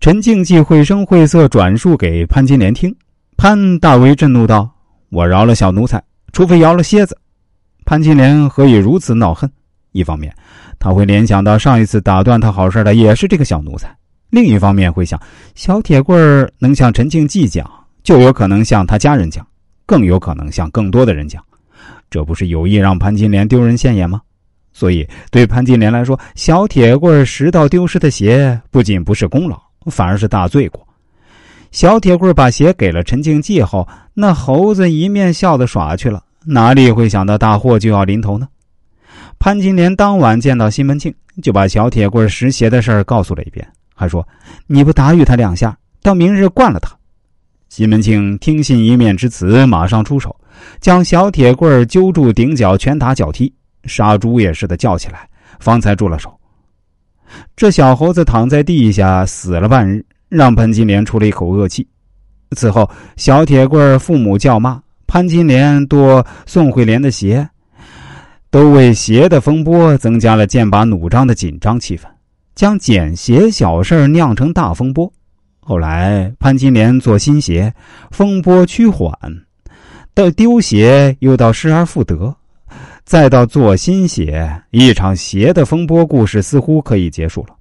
陈静济绘声绘色转述给潘金莲听，潘大为震怒道：“我饶了小奴才，除非饶了蝎子。”潘金莲何以如此恼恨？一方面，他会联想到上一次打断他好事的也是这个小奴才；另一方面会想，小铁棍能向陈静济讲，就有可能向他家人讲，更有可能向更多的人讲。这不是有意让潘金莲丢人现眼吗？所以，对潘金莲来说，小铁棍拾到丢失的鞋，不仅不是功劳，反而是大罪过。小铁棍把鞋给了陈静济后，那猴子一面笑的耍去了。哪里会想到大祸就要临头呢？潘金莲当晚见到西门庆，就把小铁棍拾鞋的事告诉了一遍，还说：“你不打与他两下，到明日惯了他。”西门庆听信一面之词，马上出手，将小铁棍揪住顶角，拳打脚踢，杀猪也似的叫起来，方才住了手。这小猴子躺在地下死了半日，让潘金莲出了一口恶气。此后，小铁棍父母叫骂。潘金莲剁宋惠莲的鞋，都为鞋的风波增加了剑拔弩张的紧张气氛，将捡鞋小事酿成大风波。后来潘金莲做新鞋，风波趋缓；到丢鞋又到失而复得，再到做新鞋，一场鞋的风波故事似乎可以结束了。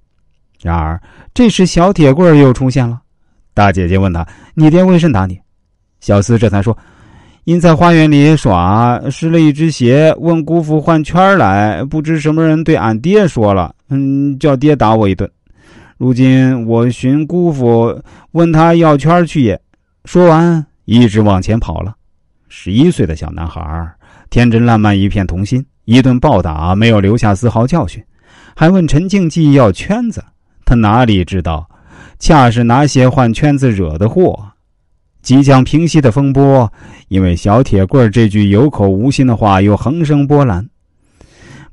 然而这时小铁棍又出现了，大姐姐问他：“你爹为甚打你？”小厮这才说。因在花园里耍，失了一只鞋，问姑父换圈来，不知什么人对俺爹说了，嗯，叫爹打我一顿。如今我寻姑父，问他要圈去也。说完，一直往前跑了。十一岁的小男孩，天真烂漫，一片童心，一顿暴打没有留下丝毫教训，还问陈静济要圈子，他哪里知道，恰是拿鞋换圈子惹的祸。即将平息的风波，因为小铁棍这句有口无心的话，又横生波澜。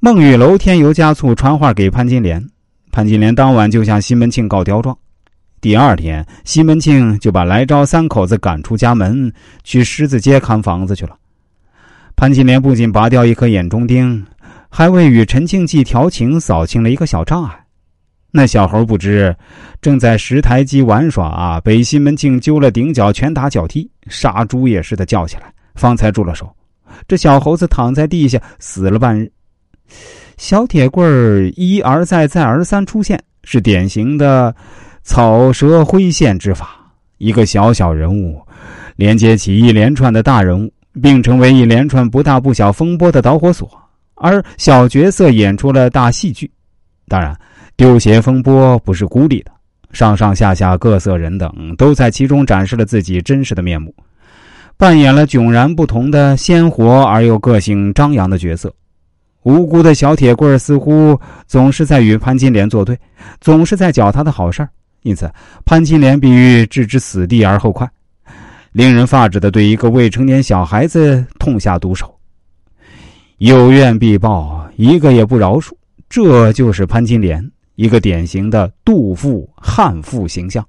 孟玉楼添油加醋传话给潘金莲，潘金莲当晚就向西门庆告刁状。第二天，西门庆就把来招三口子赶出家门，去狮子街看房子去了。潘金莲不仅拔掉一颗眼中钉，还为与陈庆济调情扫清了一个小障碍。那小猴不知，正在石台基玩耍啊，被西门庆揪了顶角，拳打脚踢，杀猪也似的叫起来，方才住了手。这小猴子躺在地下死了半日。小铁棍儿一而再，再而三出现，是典型的草蛇灰线之法。一个小小人物，连接起一连串的大人物，并成为一连串不大不小风波的导火索。而小角色演出了大戏剧，当然。丢鞋风波不是孤立的，上上下下各色人等都在其中展示了自己真实的面目，扮演了迥然不同的鲜活而又个性张扬的角色。无辜的小铁棍似乎总是在与潘金莲作对，总是在搅他的好事因此潘金莲必欲置之死地而后快，令人发指的对一个未成年小孩子痛下毒手，有怨必报，一个也不饶恕。这就是潘金莲。一个典型的妒妇悍妇形象。